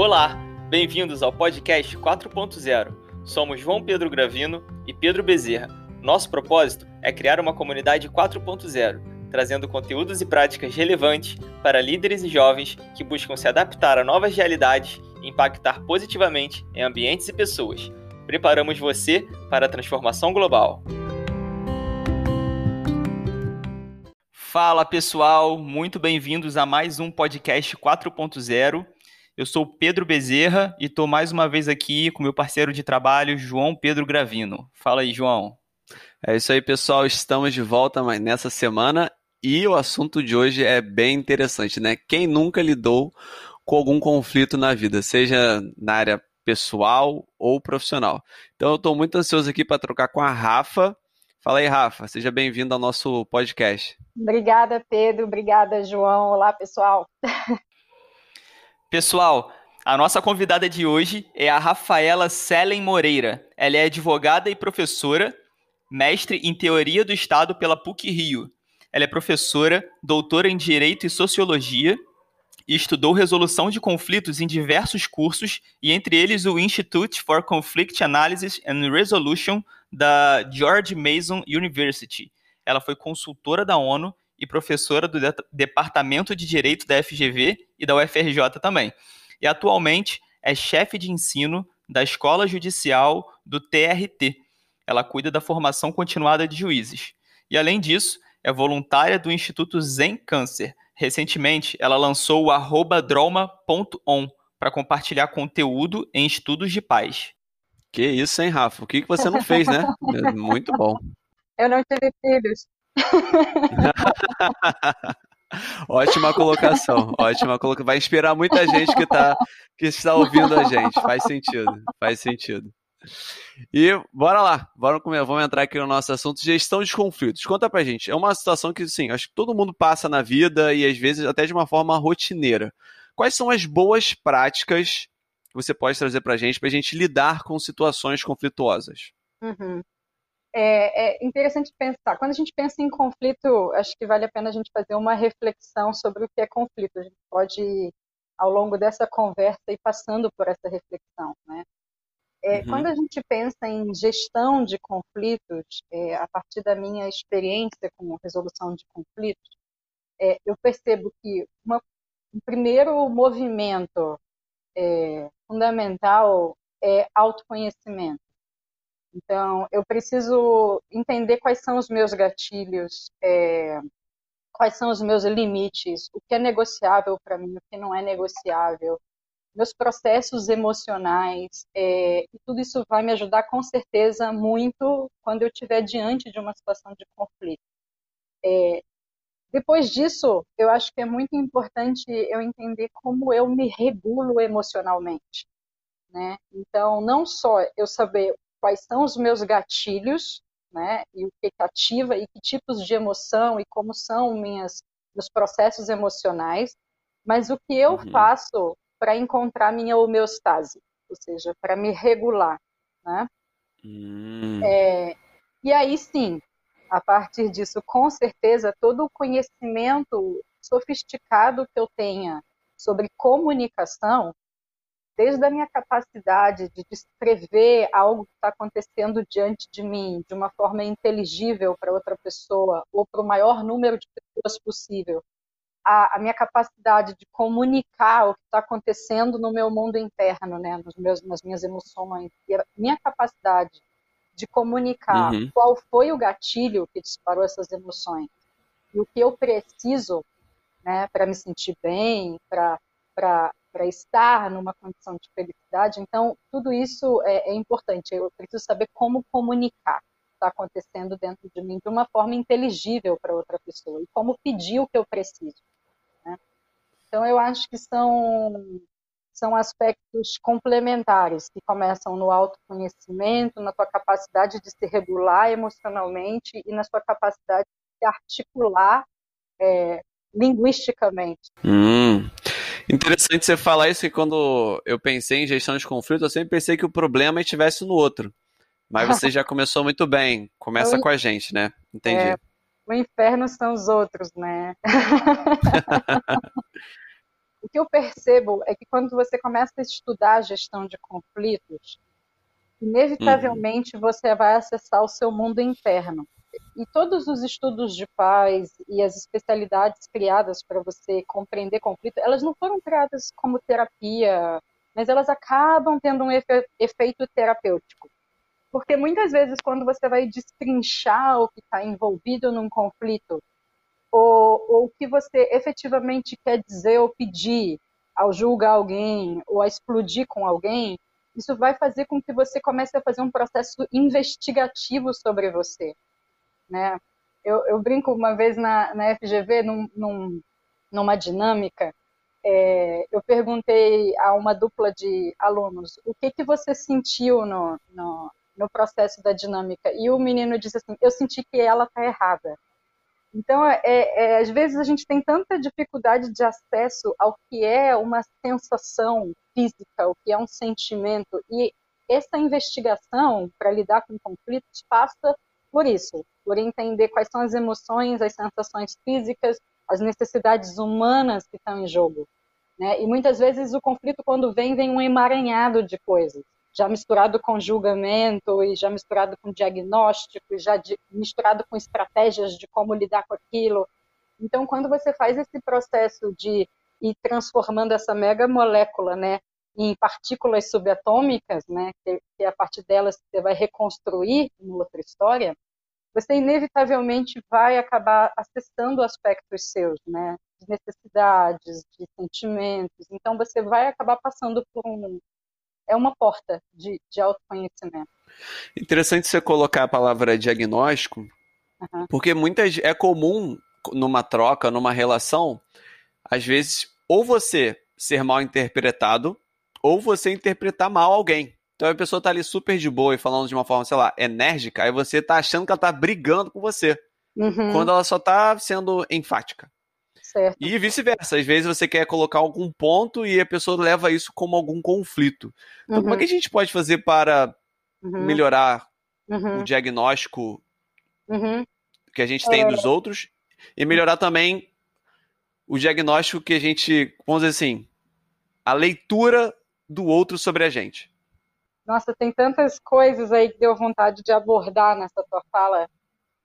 Olá, bem-vindos ao podcast 4.0. Somos João Pedro Gravino e Pedro Bezerra. Nosso propósito é criar uma comunidade 4.0, trazendo conteúdos e práticas relevantes para líderes e jovens que buscam se adaptar a novas realidades e impactar positivamente em ambientes e pessoas. Preparamos você para a transformação global. Fala pessoal, muito bem-vindos a mais um podcast 4.0. Eu sou Pedro Bezerra e estou mais uma vez aqui com meu parceiro de trabalho, João Pedro Gravino. Fala aí, João. É isso aí, pessoal. Estamos de volta nessa semana e o assunto de hoje é bem interessante, né? Quem nunca lidou com algum conflito na vida, seja na área pessoal ou profissional. Então eu estou muito ansioso aqui para trocar com a Rafa, Fala aí, Rafa. Seja bem-vindo ao nosso podcast. Obrigada, Pedro. Obrigada, João. Olá, pessoal. Pessoal, a nossa convidada de hoje é a Rafaela Selen Moreira. Ela é advogada e professora, mestre em Teoria do Estado pela PUC Rio. Ela é professora, doutora em Direito e Sociologia e estudou resolução de conflitos em diversos cursos, e entre eles o Institute for Conflict Analysis and Resolution da George Mason University. Ela foi consultora da ONU e professora do Departamento de Direito da FGV e da UFRJ também. E atualmente é chefe de ensino da Escola Judicial do TRT. Ela cuida da formação continuada de juízes. E além disso, é voluntária do Instituto Zen Câncer, Recentemente, ela lançou o droma.on para compartilhar conteúdo em estudos de paz. Que isso, hein, Rafa? O que você não fez, né? Muito bom. Eu não tive filhos. ótima colocação, ótima colocação. Vai inspirar muita gente que, tá, que está ouvindo a gente. Faz sentido, faz sentido. E bora lá, bora comer. Vamos entrar aqui no nosso assunto gestão de conflitos. Conta pra gente. É uma situação que, sim, acho que todo mundo passa na vida e às vezes até de uma forma rotineira. Quais são as boas práticas que você pode trazer pra gente pra gente lidar com situações conflituosas? Uhum. É, é, interessante pensar. Quando a gente pensa em conflito, acho que vale a pena a gente fazer uma reflexão sobre o que é conflito. A gente pode, ao longo dessa conversa, ir passando por essa reflexão, né? É, uhum. Quando a gente pensa em gestão de conflitos, é, a partir da minha experiência com resolução de conflitos, é, eu percebo que uma, um primeiro movimento é, fundamental é autoconhecimento. Então, eu preciso entender quais são os meus gatilhos, é, quais são os meus limites, o que é negociável para mim, o que não é negociável, meus processos emocionais, é, e tudo isso vai me ajudar com certeza muito quando eu estiver diante de uma situação de conflito. É, depois disso, eu acho que é muito importante eu entender como eu me regulo emocionalmente. Né? Então, não só eu saber quais são os meus gatilhos, né, e o que, ativa e que tipos de emoção e como são minhas meus processos emocionais, mas o que eu uhum. faço para encontrar minha homeostase, ou seja, para me regular. Né? Hum. É, e aí sim, a partir disso, com certeza, todo o conhecimento sofisticado que eu tenha sobre comunicação, desde a minha capacidade de descrever algo que está acontecendo diante de mim de uma forma inteligível para outra pessoa ou para o maior número de pessoas possível, a, a minha capacidade de comunicar o que está acontecendo no meu mundo interno, né, nos meus, nas minhas emoções, e a minha capacidade de comunicar uhum. qual foi o gatilho que disparou essas emoções e o que eu preciso né, para me sentir bem, para estar numa condição de felicidade. Então, tudo isso é, é importante. Eu preciso saber como comunicar está acontecendo dentro de mim de uma forma inteligível para outra pessoa e como pedir o que eu preciso. Então, eu acho que são, são aspectos complementares que começam no autoconhecimento, na tua capacidade de se regular emocionalmente e na sua capacidade de se articular é, linguisticamente. Hum. Interessante você falar isso, que quando eu pensei em gestão de conflito, eu sempre pensei que o problema estivesse no outro. Mas você já começou muito bem. Começa eu, com a gente, né? Entendi. É, o inferno são os outros, né? o que eu percebo é que quando você começa a estudar a gestão de conflitos, inevitavelmente uhum. você vai acessar o seu mundo interno. E todos os estudos de paz e as especialidades criadas para você compreender conflito, elas não foram criadas como terapia, mas elas acabam tendo um efe efeito terapêutico. Porque muitas vezes, quando você vai destrinchar o que está envolvido num conflito, ou, ou o que você efetivamente quer dizer ou pedir ao julgar alguém ou a explodir com alguém, isso vai fazer com que você comece a fazer um processo investigativo sobre você. Né? Eu, eu brinco uma vez na, na FGV, num, num, numa dinâmica, é, eu perguntei a uma dupla de alunos o que, que você sentiu no, no, no processo da dinâmica. E o menino disse assim: Eu senti que ela está errada. Então, é, é, às vezes a gente tem tanta dificuldade de acesso ao que é uma sensação física, o que é um sentimento, e essa investigação para lidar com conflitos passa por isso, por entender quais são as emoções, as sensações físicas, as necessidades humanas que estão em jogo. Né? E muitas vezes o conflito, quando vem, vem um emaranhado de coisas já misturado com julgamento e já misturado com diagnóstico, e já de, misturado com estratégias de como lidar com aquilo. Então, quando você faz esse processo de ir transformando essa mega molécula, né, em partículas subatômicas, né, que, que a partir delas você vai reconstruir uma outra história, você inevitavelmente vai acabar acessando aspectos seus, né, de necessidades, de sentimentos. Então, você vai acabar passando por um, é uma porta de, de autoconhecimento. Interessante você colocar a palavra diagnóstico, uhum. porque muitas é comum numa troca, numa relação, às vezes ou você ser mal interpretado ou você interpretar mal alguém. Então a pessoa tá ali super de boa e falando de uma forma, sei lá, enérgica, aí você tá achando que ela tá brigando com você. Uhum. Quando ela só tá sendo enfática. Certo. E vice-versa. Às vezes você quer colocar algum ponto e a pessoa leva isso como algum conflito. Então, uhum. como é que a gente pode fazer para uhum. melhorar uhum. o diagnóstico uhum. que a gente tem é... dos outros e melhorar também o diagnóstico que a gente, vamos dizer assim, a leitura do outro sobre a gente? Nossa, tem tantas coisas aí que deu vontade de abordar nessa tua fala.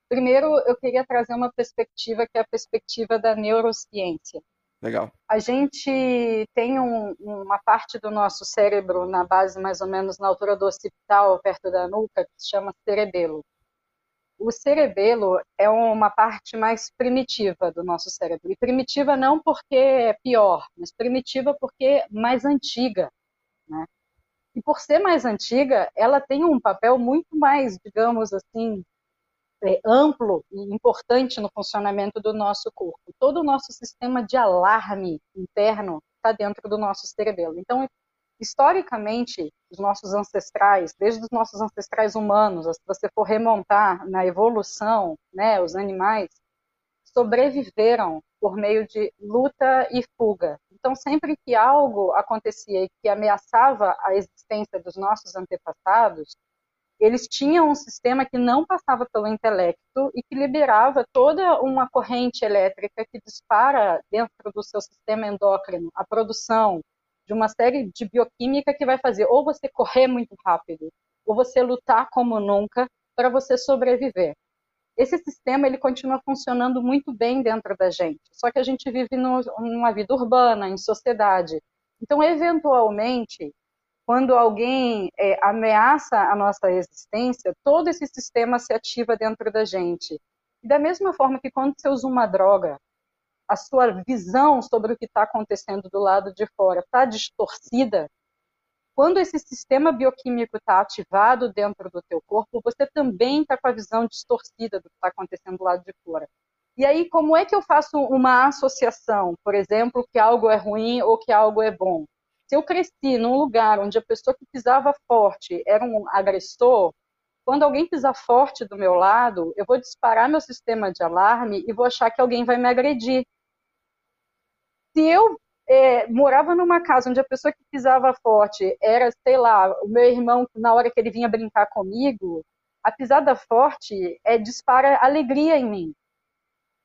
Primeiro, eu queria trazer uma perspectiva que é a perspectiva da neurociência. Legal. A gente tem um, uma parte do nosso cérebro na base, mais ou menos na altura do occipital, perto da nuca, que se chama cerebelo. O cerebelo é uma parte mais primitiva do nosso cérebro. E primitiva não porque é pior, mas primitiva porque é mais antiga. Né? E por ser mais antiga, ela tem um papel muito mais, digamos assim, é, amplo e importante no funcionamento do nosso corpo. Todo o nosso sistema de alarme interno está dentro do nosso cerebelo. Então, historicamente, os nossos ancestrais, desde os nossos ancestrais humanos, se você for remontar na evolução, né, os animais sobreviveram por meio de luta e fuga. Então, sempre que algo acontecia e que ameaçava a existência dos nossos antepassados, eles tinham um sistema que não passava pelo intelecto e que liberava toda uma corrente elétrica que dispara dentro do seu sistema endócrino a produção de uma série de bioquímica que vai fazer ou você correr muito rápido ou você lutar como nunca para você sobreviver. Esse sistema ele continua funcionando muito bem dentro da gente, só que a gente vive no, numa vida urbana, em sociedade. Então, eventualmente, quando alguém é, ameaça a nossa existência, todo esse sistema se ativa dentro da gente. E da mesma forma que quando você usa uma droga, a sua visão sobre o que está acontecendo do lado de fora está distorcida, quando esse sistema bioquímico está ativado dentro do teu corpo, você também está com a visão distorcida do que está acontecendo do lado de fora. E aí, como é que eu faço uma associação, por exemplo, que algo é ruim ou que algo é bom? Se eu cresci num lugar onde a pessoa que pisava forte era um agressor, quando alguém pisar forte do meu lado, eu vou disparar meu sistema de alarme e vou achar que alguém vai me agredir. Se eu é, morava numa casa onde a pessoa que pisava forte era, sei lá, o meu irmão, na hora que ele vinha brincar comigo, a pisada forte é, dispara alegria em mim.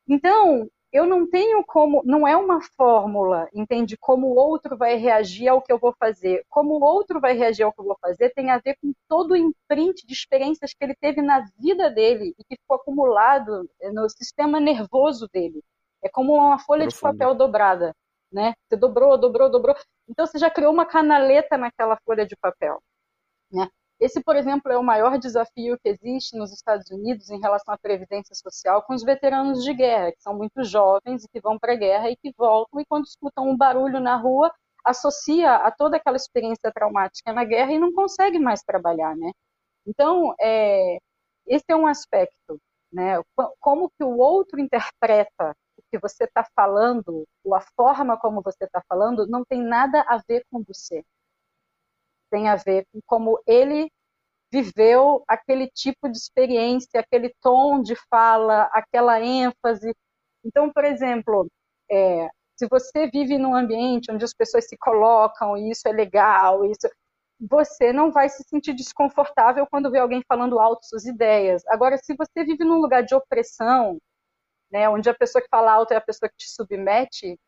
Então, eu não tenho como, não é uma fórmula, entende? Como o outro vai reagir ao que eu vou fazer. Como o outro vai reagir ao que eu vou fazer tem a ver com todo o imprint de experiências que ele teve na vida dele e que ficou acumulado no sistema nervoso dele. É como uma folha Profundo. de papel dobrada, né? Você dobrou, dobrou, dobrou. Então você já criou uma canaleta naquela folha de papel, né? Esse, por exemplo, é o maior desafio que existe nos Estados Unidos em relação à previdência social com os veteranos de guerra, que são muito jovens e que vão para a guerra e que voltam e quando escutam um barulho na rua associa a toda aquela experiência traumática na guerra e não consegue mais trabalhar, né? Então, é, esse é um aspecto, né? Como que o outro interpreta o que você está falando, ou a forma como você está falando, não tem nada a ver com você tem a ver com como ele viveu aquele tipo de experiência, aquele tom de fala, aquela ênfase. Então, por exemplo, é, se você vive num ambiente onde as pessoas se colocam, e isso é legal, isso, você não vai se sentir desconfortável quando vê alguém falando alto suas ideias. Agora, se você vive num lugar de opressão, né, onde a pessoa que fala alto é a pessoa que te submete,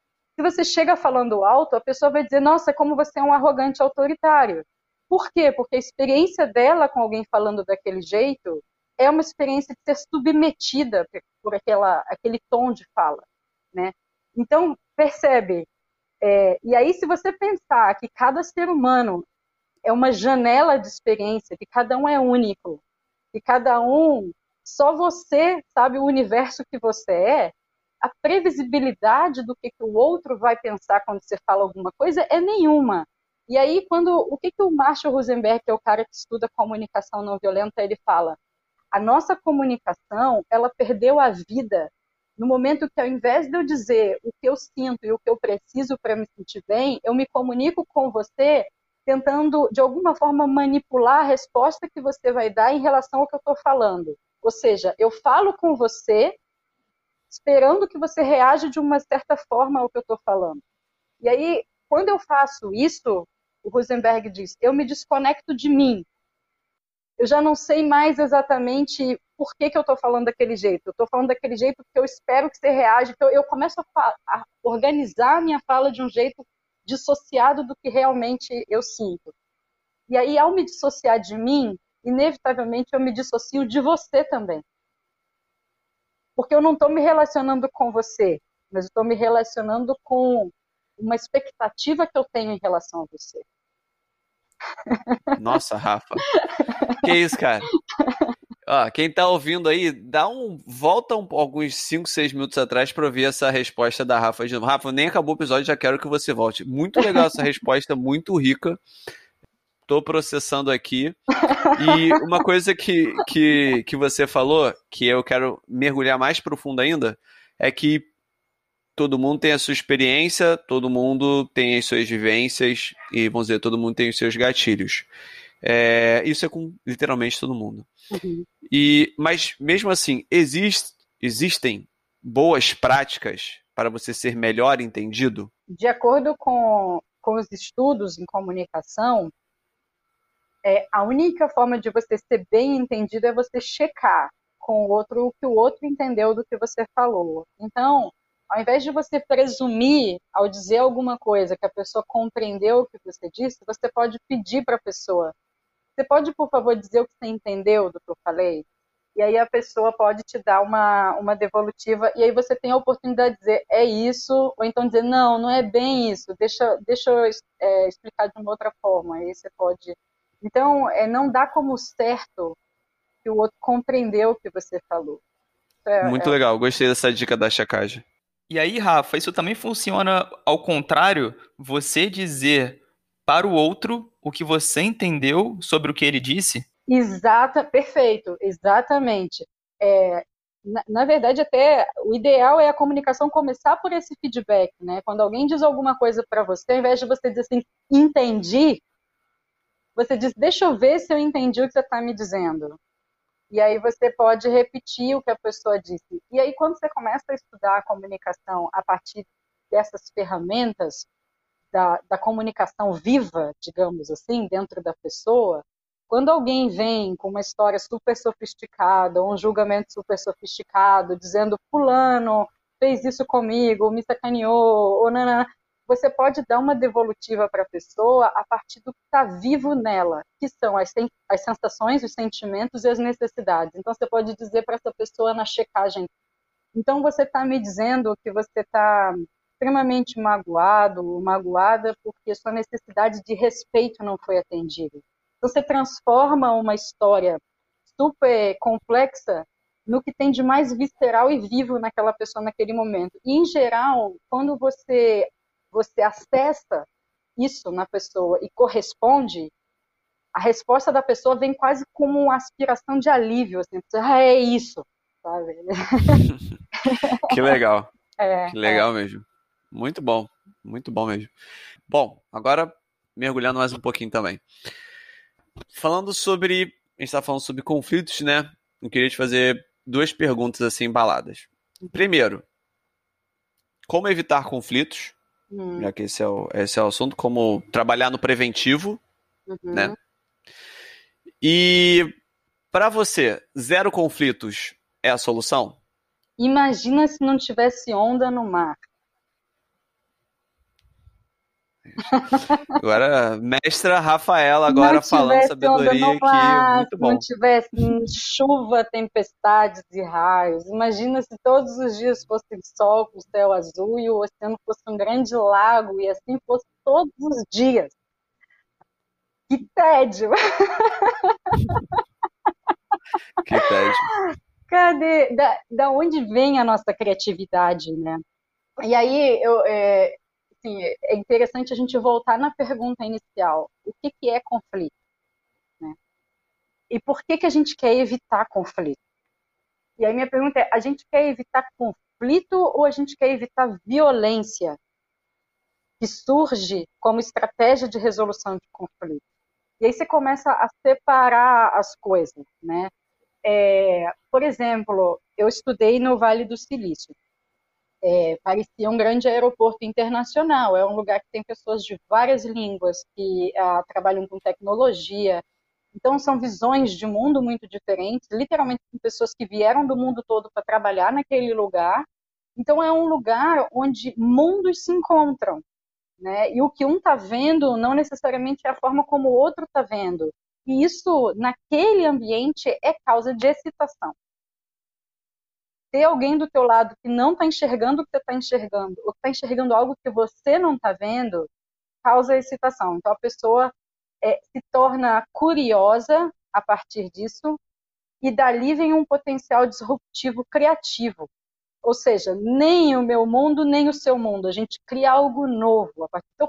se você chega falando alto, a pessoa vai dizer: Nossa, como você é um arrogante autoritário. Por quê? Porque a experiência dela com alguém falando daquele jeito é uma experiência de ser submetida por aquela, aquele tom de fala, né? Então, percebe. É, e aí, se você pensar que cada ser humano é uma janela de experiência, que cada um é único, que cada um, só você sabe o universo que você é, a previsibilidade do que, que o outro vai pensar quando você fala alguma coisa é nenhuma. E aí, quando o que, que o Marshall Rosenberg, que é o cara que estuda comunicação não violenta, ele fala? A nossa comunicação, ela perdeu a vida no momento que, ao invés de eu dizer o que eu sinto e o que eu preciso para me sentir bem, eu me comunico com você tentando, de alguma forma, manipular a resposta que você vai dar em relação ao que eu estou falando. Ou seja, eu falo com você esperando que você reaja de uma certa forma ao que eu estou falando. E aí, quando eu faço isso, o Rosenberg diz, eu me desconecto de mim. Eu já não sei mais exatamente por que, que eu estou falando daquele jeito. Eu estou falando daquele jeito porque eu espero que você reaja. Então, eu começo a, a organizar a minha fala de um jeito dissociado do que realmente eu sinto. E aí, ao me dissociar de mim, inevitavelmente eu me dissocio de você também porque eu não estou me relacionando com você, mas estou me relacionando com uma expectativa que eu tenho em relação a você. Nossa, Rafa. Que isso, cara? Ó, quem tá ouvindo aí, dá um. Volta um, alguns 5, 6 minutos atrás para ouvir essa resposta da Rafa de novo. Rafa, nem acabou o episódio, já quero que você volte. Muito legal essa resposta, muito rica. Tô processando aqui. E uma coisa que, que, que você falou, que eu quero mergulhar mais profundo ainda, é que todo mundo tem a sua experiência, todo mundo tem as suas vivências e, vamos dizer, todo mundo tem os seus gatilhos. É, isso é com literalmente todo mundo. Uhum. E, mas mesmo assim, exist, existem boas práticas para você ser melhor entendido? De acordo com, com os estudos em comunicação, é, a única forma de você ser bem entendido é você checar com o outro o que o outro entendeu do que você falou. Então, ao invés de você presumir ao dizer alguma coisa que a pessoa compreendeu o que você disse, você pode pedir para a pessoa: você pode, por favor, dizer o que você entendeu do que eu falei? E aí a pessoa pode te dar uma, uma devolutiva, e aí você tem a oportunidade de dizer é isso, ou então dizer não, não é bem isso, deixa, deixa eu é, explicar de uma outra forma. Aí você pode então, é, não dá como certo que o outro compreendeu o que você falou. É, Muito é... legal, gostei dessa dica da chacagem. E aí, Rafa, isso também funciona ao contrário, você dizer para o outro o que você entendeu sobre o que ele disse? Exata, perfeito, exatamente. É, na, na, verdade, até o ideal é a comunicação começar por esse feedback, né? Quando alguém diz alguma coisa para você, ao invés de você dizer assim, entendi, você diz, deixa eu ver se eu entendi o que você está me dizendo. E aí você pode repetir o que a pessoa disse. E aí quando você começa a estudar a comunicação a partir dessas ferramentas da, da comunicação viva, digamos assim, dentro da pessoa, quando alguém vem com uma história super sofisticada, ou um julgamento super sofisticado, dizendo fulano fez isso comigo, me sacaneou, ou nanana. Você pode dar uma devolutiva para a pessoa a partir do que está vivo nela, que são as, as sensações, os sentimentos e as necessidades. Então, você pode dizer para essa pessoa na checagem: então, você está me dizendo que você está extremamente magoado, magoada, porque sua necessidade de respeito não foi atendida. Então, você transforma uma história super complexa no que tem de mais visceral e vivo naquela pessoa naquele momento. E, em geral, quando você, você acessa isso na pessoa e corresponde, a resposta da pessoa vem quase como uma aspiração de alívio, assim, ah, é isso, sabe? que legal. É, que legal é. mesmo. Muito bom, muito bom mesmo. Bom, agora mergulhando mais um pouquinho também. Falando sobre. A gente está falando sobre conflitos, né? Eu queria te fazer duas perguntas assim embaladas. Primeiro, como evitar conflitos? Hum. Já que esse é, o, esse é o assunto, como trabalhar no preventivo, uhum. né? E para você, zero conflitos é a solução? Imagina se não tivesse onda no mar. Agora, mestra Rafaela, agora falando sabedoria aqui, muito bom. Não tivesse chuva, tempestades e raios. Imagina se todos os dias fosse sol com céu azul e o oceano fosse um grande lago e assim fosse todos os dias. Que tédio! Que tédio. Cadê? Da, da onde vem a nossa criatividade, né? E aí, eu, é, assim, é interessante a gente voltar na pergunta inicial. O que, que é conflito? Né? E por que, que a gente quer evitar conflito? E aí minha pergunta é, a gente quer evitar conflito ou a gente quer evitar violência que surge como estratégia de resolução de conflito? E aí você começa a separar as coisas, né? É, por exemplo, eu estudei no Vale do Silício. É, parecia um grande aeroporto internacional. É um lugar que tem pessoas de várias línguas que ah, trabalham com tecnologia. Então, são visões de mundo muito diferentes. Literalmente, são pessoas que vieram do mundo todo para trabalhar naquele lugar. Então, é um lugar onde mundos se encontram. Né? E o que um está vendo não necessariamente é a forma como o outro está vendo. E isso, naquele ambiente, é causa de excitação. Ter alguém do teu lado que não está enxergando o que você está enxergando, ou está enxergando algo que você não está vendo, causa excitação. Então, a pessoa é, se torna curiosa a partir disso, e dali vem um potencial disruptivo criativo. Ou seja, nem o meu mundo, nem o seu mundo. A gente cria algo novo. Então,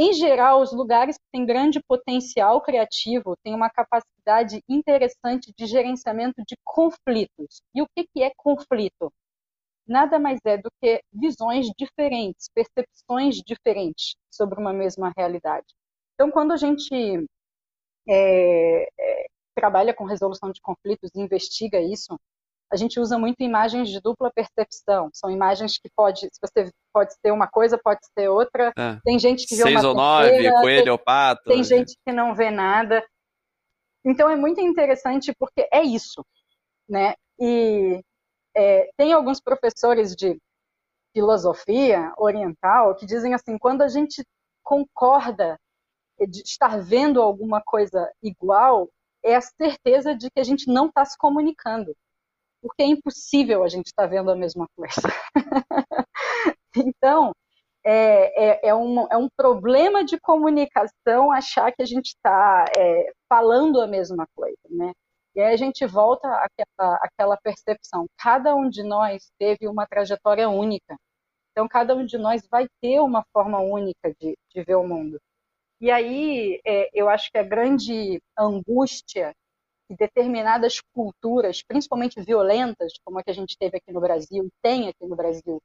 em geral, os lugares que têm grande potencial criativo têm uma capacidade interessante de gerenciamento de conflitos. E o que, que é conflito? Nada mais é do que visões diferentes, percepções diferentes sobre uma mesma realidade. Então, quando a gente é, é, trabalha com resolução de conflitos investiga isso, a gente usa muito imagens de dupla percepção. São imagens que pode, se você pode ser uma coisa, pode ser outra. É. Tem gente que vê Seis uma ou nove, coelho tem, ou pato. Tem gente que não vê nada. Então é muito interessante porque é isso, né? E é, tem alguns professores de filosofia oriental que dizem assim, quando a gente concorda de estar vendo alguma coisa igual, é a certeza de que a gente não está se comunicando porque é impossível a gente estar tá vendo a mesma coisa. então, é, é, é, um, é um problema de comunicação achar que a gente está é, falando a mesma coisa, né? E aí a gente volta àquela, àquela percepção. Cada um de nós teve uma trajetória única. Então, cada um de nós vai ter uma forma única de, de ver o mundo. E aí, é, eu acho que a grande angústia que determinadas culturas, principalmente violentas, como a que a gente teve aqui no Brasil, tem aqui no Brasil,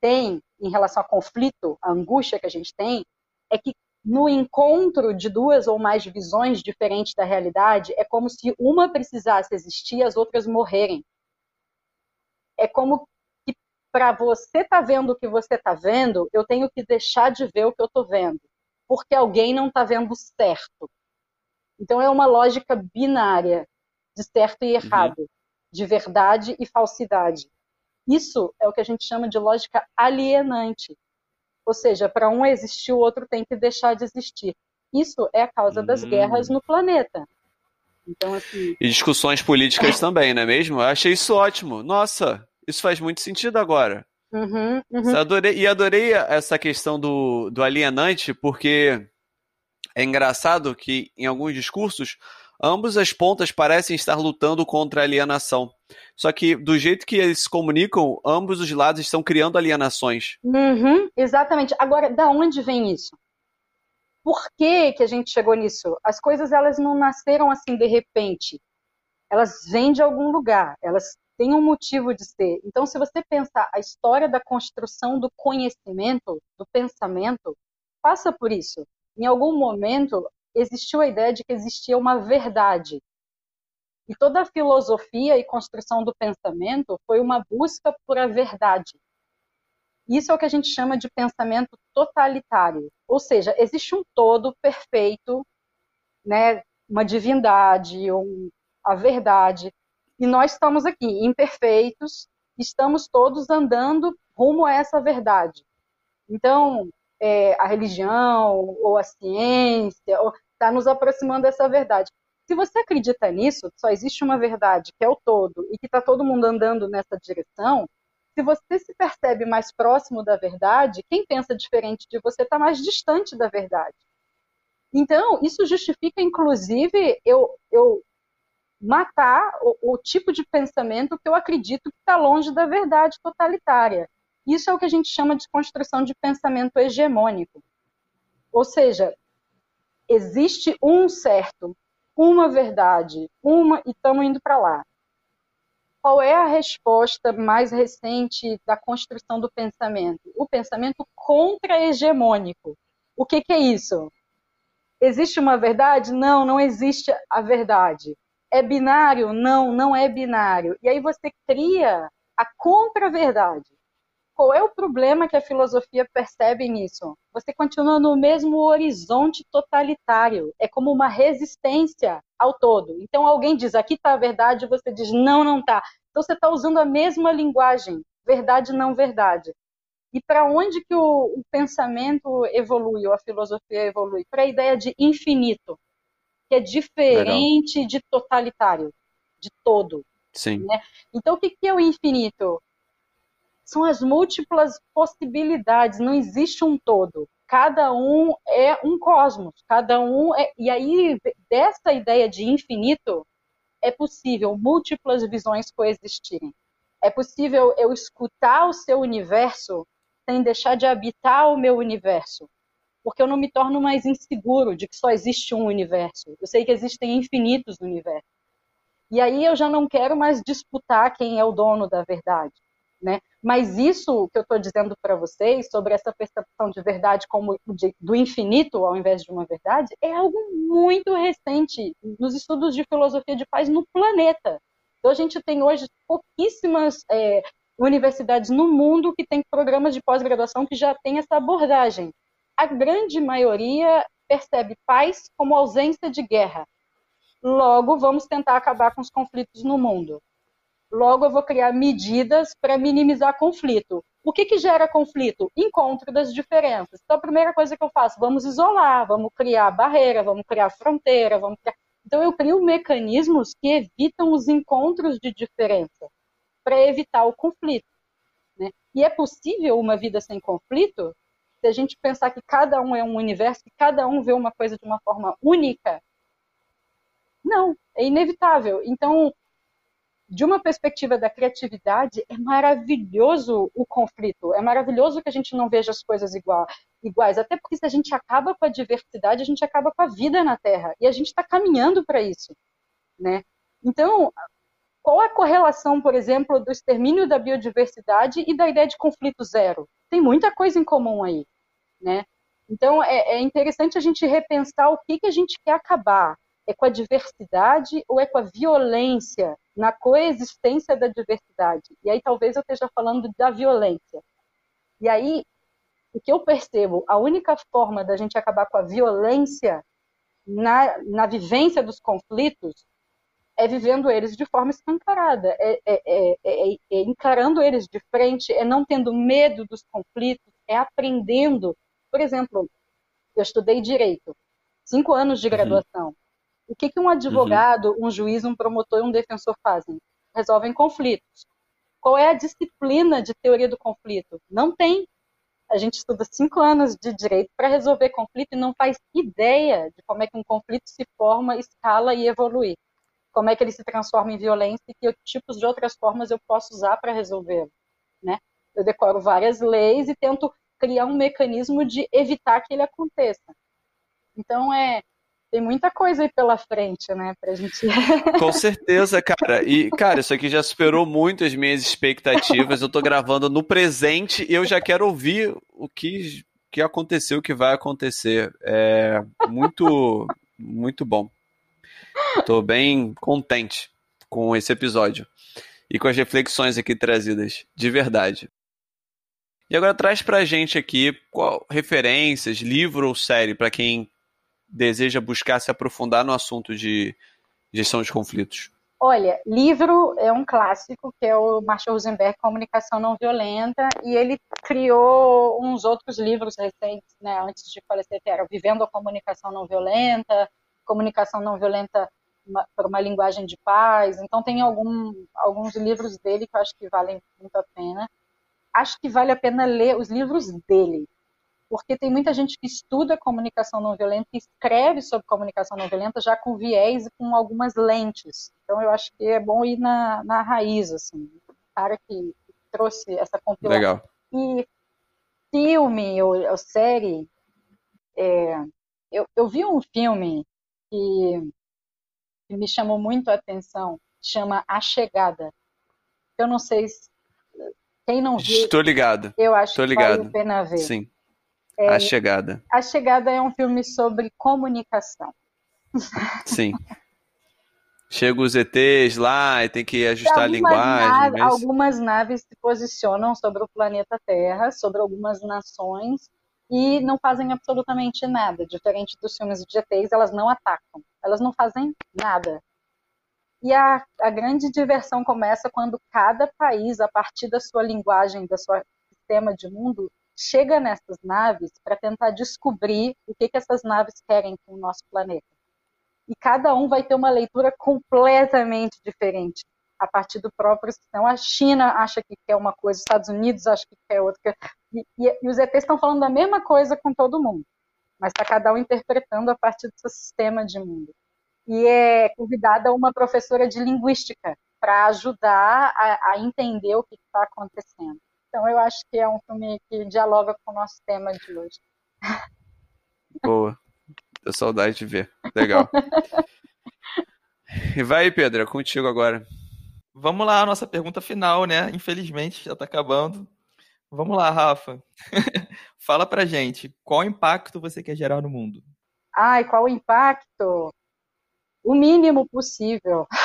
tem em relação ao conflito, a angústia que a gente tem, é que no encontro de duas ou mais visões diferentes da realidade, é como se uma precisasse existir e as outras morrerem. É como que para você tá vendo o que você está vendo, eu tenho que deixar de ver o que eu estou vendo, porque alguém não está vendo certo. Então é uma lógica binária de certo e errado, uhum. de verdade e falsidade. Isso é o que a gente chama de lógica alienante. Ou seja, para um existir, o outro tem que deixar de existir. Isso é a causa das hum. guerras no planeta. Então, assim... E discussões políticas também, não é mesmo? Eu achei isso ótimo. Nossa, isso faz muito sentido agora. Uhum, uhum. Adorei, e adorei essa questão do, do alienante, porque é engraçado que em alguns discursos ambas as pontas parecem estar lutando contra a alienação. Só que do jeito que eles se comunicam, ambos os lados estão criando alienações. Uhum, exatamente. Agora, da onde vem isso? Por que, que a gente chegou nisso? As coisas elas não nasceram assim de repente. Elas vêm de algum lugar. Elas têm um motivo de ser. Então, se você pensar a história da construção do conhecimento, do pensamento, passa por isso. Em algum momento, existiu a ideia de que existia uma verdade. E toda a filosofia e construção do pensamento foi uma busca por a verdade. Isso é o que a gente chama de pensamento totalitário. Ou seja, existe um todo perfeito, né, uma divindade, um, a verdade, e nós estamos aqui imperfeitos, estamos todos andando rumo a essa verdade. Então, é, a religião ou a ciência está nos aproximando dessa verdade. Se você acredita nisso, só existe uma verdade, que é o todo, e que está todo mundo andando nessa direção, se você se percebe mais próximo da verdade, quem pensa diferente de você está mais distante da verdade. Então, isso justifica, inclusive, eu, eu matar o, o tipo de pensamento que eu acredito que está longe da verdade totalitária. Isso é o que a gente chama de construção de pensamento hegemônico. Ou seja, existe um certo, uma verdade, uma e estamos indo para lá. Qual é a resposta mais recente da construção do pensamento? O pensamento contra-hegemônico. O que, que é isso? Existe uma verdade? Não, não existe a verdade. É binário? Não, não é binário. E aí você cria a contra-verdade. Qual é o problema que a filosofia percebe nisso? Você continua no mesmo horizonte totalitário. É como uma resistência ao todo. Então alguém diz aqui está a verdade, você diz não, não está. Então você está usando a mesma linguagem, verdade, não verdade. E para onde que o, o, pensamento evolui, ou a filosofia evolui? Para a ideia de infinito, que é diferente Legal. de totalitário, de todo. Sim. Né? Então o que, que é o infinito? São as múltiplas possibilidades, não existe um todo. Cada um é um cosmos, cada um é. E aí, dessa ideia de infinito, é possível múltiplas visões coexistirem. É possível eu escutar o seu universo sem deixar de habitar o meu universo. Porque eu não me torno mais inseguro de que só existe um universo. Eu sei que existem infinitos universos. E aí eu já não quero mais disputar quem é o dono da verdade. Né? Mas isso que eu estou dizendo para vocês sobre essa percepção de verdade como de, do infinito ao invés de uma verdade é algo muito recente nos estudos de filosofia de paz no planeta. Então a gente tem hoje pouquíssimas é, universidades no mundo que têm programas de pós-graduação que já têm essa abordagem. A grande maioria percebe paz como ausência de guerra. Logo, vamos tentar acabar com os conflitos no mundo. Logo, eu vou criar medidas para minimizar conflito. O que, que gera conflito? Encontro das diferenças. Então, a primeira coisa que eu faço, vamos isolar, vamos criar barreira, vamos criar fronteira, vamos criar... Então, eu crio mecanismos que evitam os encontros de diferença, para evitar o conflito. Né? E é possível uma vida sem conflito? Se a gente pensar que cada um é um universo, que cada um vê uma coisa de uma forma única? Não, é inevitável. Então, de uma perspectiva da criatividade, é maravilhoso o conflito, é maravilhoso que a gente não veja as coisas igual, iguais, até porque se a gente acaba com a diversidade, a gente acaba com a vida na Terra, e a gente está caminhando para isso, né? Então, qual é a correlação, por exemplo, do extermínio da biodiversidade e da ideia de conflito zero? Tem muita coisa em comum aí, né? Então, é, é interessante a gente repensar o que, que a gente quer acabar, é com a diversidade ou é com a violência na coexistência da diversidade? E aí talvez eu esteja falando da violência. E aí, o que eu percebo, a única forma da gente acabar com a violência na, na vivência dos conflitos é vivendo eles de forma escancarada, é, é, é, é, encarando eles de frente, é não tendo medo dos conflitos, é aprendendo. Por exemplo, eu estudei direito, cinco anos de graduação. Uhum. O que, que um advogado, uhum. um juiz, um promotor e um defensor fazem? Resolvem conflitos. Qual é a disciplina de teoria do conflito? Não tem. A gente estuda cinco anos de direito para resolver conflito e não faz ideia de como é que um conflito se forma, escala e evolui. Como é que ele se transforma em violência e que tipos de outras formas eu posso usar para resolvê-lo. Né? Eu decoro várias leis e tento criar um mecanismo de evitar que ele aconteça. Então, é, tem muita coisa aí pela frente, né, pra gente. Com certeza, cara. E, cara, isso aqui já superou muito as minhas expectativas. Eu tô gravando no presente e eu já quero ouvir o que, que aconteceu, o que vai acontecer. É muito, muito bom. Tô bem contente com esse episódio e com as reflexões aqui trazidas, de verdade. E agora traz pra gente aqui qual, referências, livro ou série para quem deseja buscar se aprofundar no assunto de gestão de conflitos? Olha, livro é um clássico, que é o Marshall Rosenberg, Comunicação Não Violenta, e ele criou uns outros livros recentes, né, antes de falecer, que era Vivendo a Comunicação Não Violenta, Comunicação Não Violenta por uma Linguagem de Paz, então tem algum, alguns livros dele que eu acho que valem muito a pena. Acho que vale a pena ler os livros dele, porque tem muita gente que estuda comunicação não violenta e escreve sobre comunicação não violenta já com viés e com algumas lentes. Então eu acho que é bom ir na, na raiz, assim. O cara que trouxe essa compilação. Legal. E filme ou, ou série, é, eu, eu vi um filme que, que me chamou muito a atenção, chama A Chegada. Eu não sei se quem não viu. Estou ligado. Eu acho Estou ligado. que vale a pena ver. Sim. É, a Chegada. A Chegada é um filme sobre comunicação. Sim. Chega os ETs lá e tem que ajustar a linguagem. Naves, mas... Algumas naves se posicionam sobre o planeta Terra, sobre algumas nações, e não fazem absolutamente nada. Diferente dos filmes de ETs, elas não atacam. Elas não fazem nada. E a, a grande diversão começa quando cada país, a partir da sua linguagem, da sua sistema de mundo, chega nessas naves para tentar descobrir o que, que essas naves querem com o nosso planeta. E cada um vai ter uma leitura completamente diferente a partir do próprio sistema. A China acha que quer uma coisa, os Estados Unidos acha que quer outra. E, e, e os ETs estão falando da mesma coisa com todo mundo, mas está cada um interpretando a partir do seu sistema de mundo. E é convidada uma professora de linguística para ajudar a, a entender o que está acontecendo. Então eu acho que é um filme que dialoga com o nosso tema de hoje. Boa. Tô saudade de ver. Legal. e vai, Pedro, é contigo agora. Vamos lá, a nossa pergunta final, né? Infelizmente já tá acabando. Vamos lá, Rafa. Fala pra gente, qual impacto você quer gerar no mundo? Ai, qual o impacto? O mínimo possível.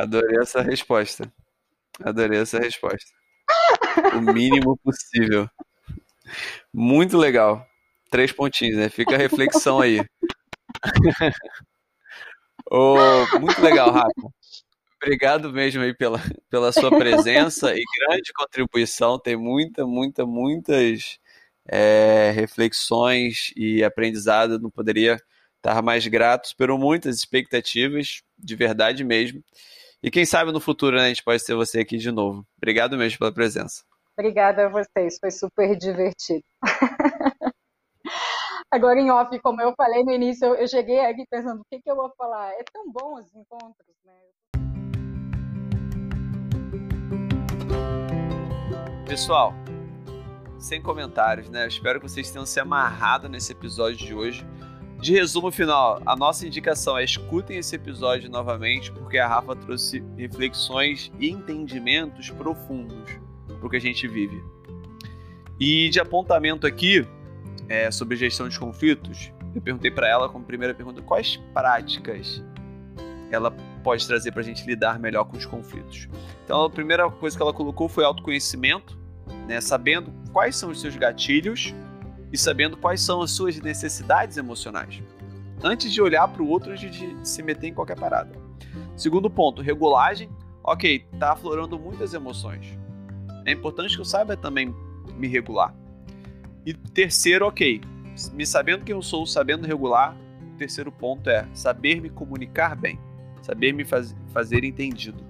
Adorei essa resposta. Adorei essa resposta. O mínimo possível. Muito legal. Três pontinhos, né? Fica a reflexão aí. oh, muito legal, Rafa. Obrigado mesmo aí pela, pela sua presença e grande contribuição. Tem muita, muita, muitas é, reflexões e aprendizado. Não poderia estar mais grato. Esperou muitas expectativas, de verdade mesmo. E quem sabe no futuro né, a gente pode ter você aqui de novo. Obrigado mesmo pela presença. Obrigada a vocês, foi super divertido. Agora em off, como eu falei no início, eu, cheguei aqui pensando o que, que eu vou falar. É tão bom os encontros, né? Pessoal, sem comentários, né? Eu espero que vocês tenham se amarrado nesse episódio de hoje. De resumo final, a nossa indicação é escutem esse episódio novamente, porque a Rafa trouxe reflexões e entendimentos profundos para o que a gente vive. E de apontamento aqui é, sobre gestão de conflitos, eu perguntei para ela como primeira pergunta quais práticas ela pode trazer para a gente lidar melhor com os conflitos. Então, a primeira coisa que ela colocou foi autoconhecimento, né, sabendo quais são os seus gatilhos e sabendo quais são as suas necessidades emocionais, antes de olhar para o outro antes de se meter em qualquer parada. Segundo ponto, regulagem. Ok, tá aflorando muitas emoções. É importante que eu saiba também me regular. E terceiro, ok, me sabendo quem eu sou, sabendo regular. O terceiro ponto é saber me comunicar bem, saber me faz, fazer entendido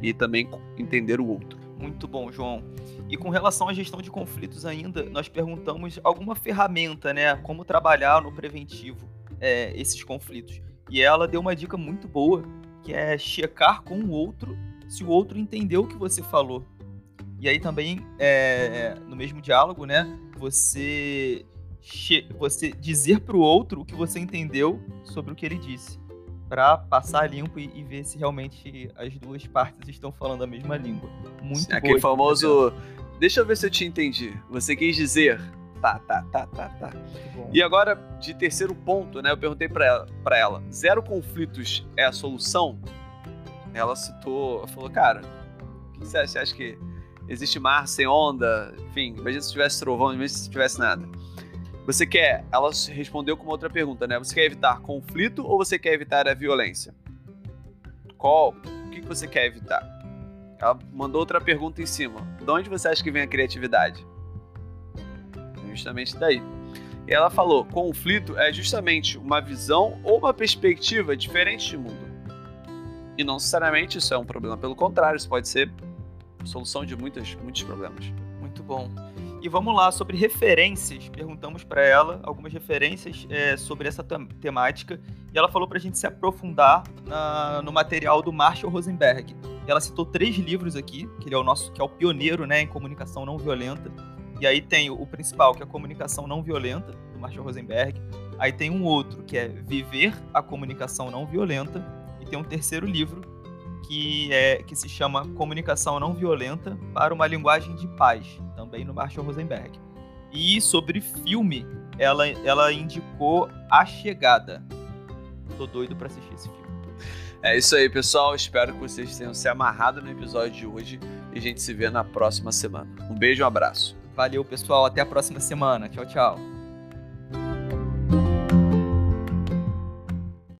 e também entender o outro. Muito bom, João. E com relação à gestão de conflitos ainda, nós perguntamos alguma ferramenta, né? Como trabalhar no preventivo é, esses conflitos. E ela deu uma dica muito boa, que é checar com o outro se o outro entendeu o que você falou. E aí também, é, no mesmo diálogo, né? Você, você dizer para o outro o que você entendeu sobre o que ele disse para passar limpo e, e, ver se realmente as duas partes estão falando a mesma língua. Muito Sim, Aquele famoso. Deixa eu ver se eu te entendi. Você quis dizer. Tá, tá, tá, tá, tá. E agora, de terceiro ponto, né? Eu perguntei para ela, pra ela: zero conflitos é a solução? Ela citou, falou, cara, o que você acha? Você acha que existe mar sem onda? Enfim, imagina se tivesse trovão, imagina se tivesse nada. Você quer. Ela respondeu com uma outra pergunta, né? Você quer evitar conflito ou você quer evitar a violência? Qual? O que você quer evitar? Ela mandou outra pergunta em cima. De onde você acha que vem a criatividade? Justamente daí. E ela falou: conflito é justamente uma visão ou uma perspectiva diferente de mundo. E não necessariamente isso é um problema, pelo contrário, isso pode ser solução de muitos, muitos problemas. Muito bom. E vamos lá, sobre referências. Perguntamos para ela algumas referências é, sobre essa temática. E ela falou para a gente se aprofundar na, no material do Marshall Rosenberg. Ela citou três livros aqui, que ele é o nosso, que é o pioneiro né, em comunicação não violenta. E aí tem o, o principal, que é a comunicação não violenta, do Marshall Rosenberg. Aí tem um outro, que é Viver a Comunicação Não Violenta. E tem um terceiro livro, que, é, que se chama Comunicação Não Violenta para uma Linguagem de Paz, também no Marshall Rosenberg. E sobre filme, ela, ela indicou A Chegada. Tô doido para assistir esse filme. É isso aí, pessoal. Espero que vocês tenham se amarrado no episódio de hoje e a gente se vê na próxima semana. Um beijo e um abraço. Valeu, pessoal. Até a próxima semana. Tchau, tchau.